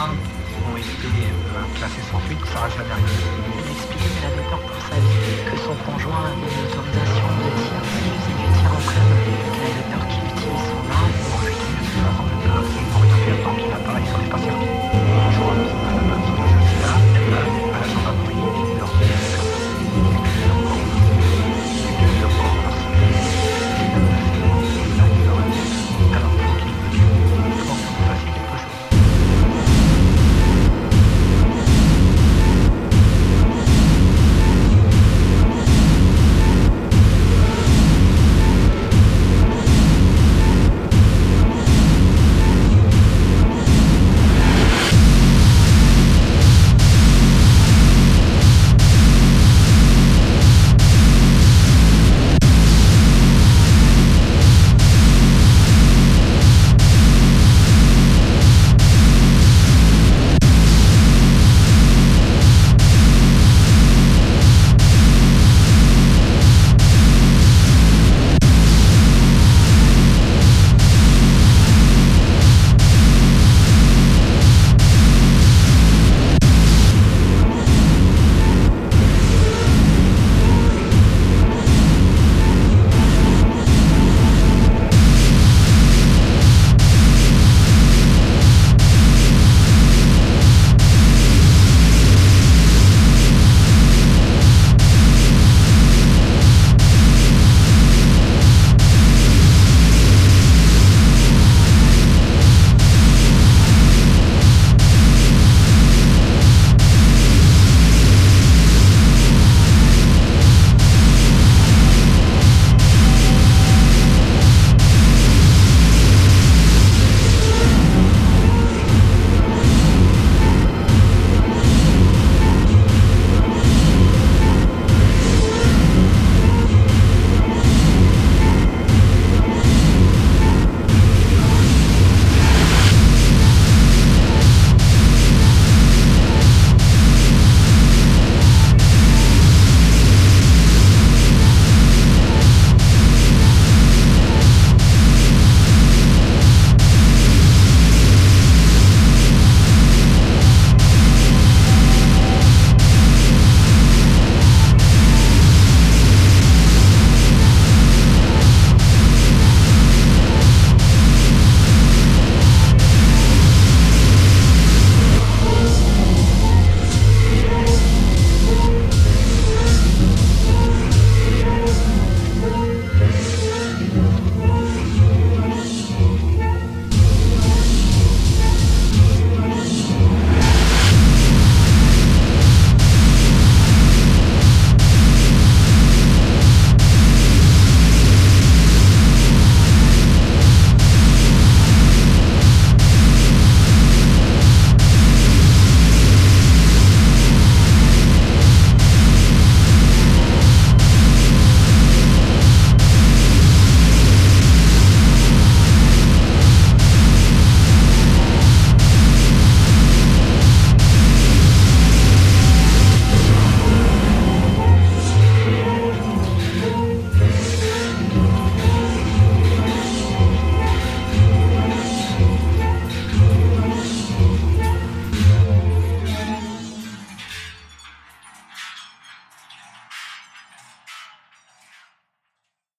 lendemain, ont été euh, placés sans fuite, ça reste la dernière. Il a expliqué la docteur pour sa vie que son conjoint.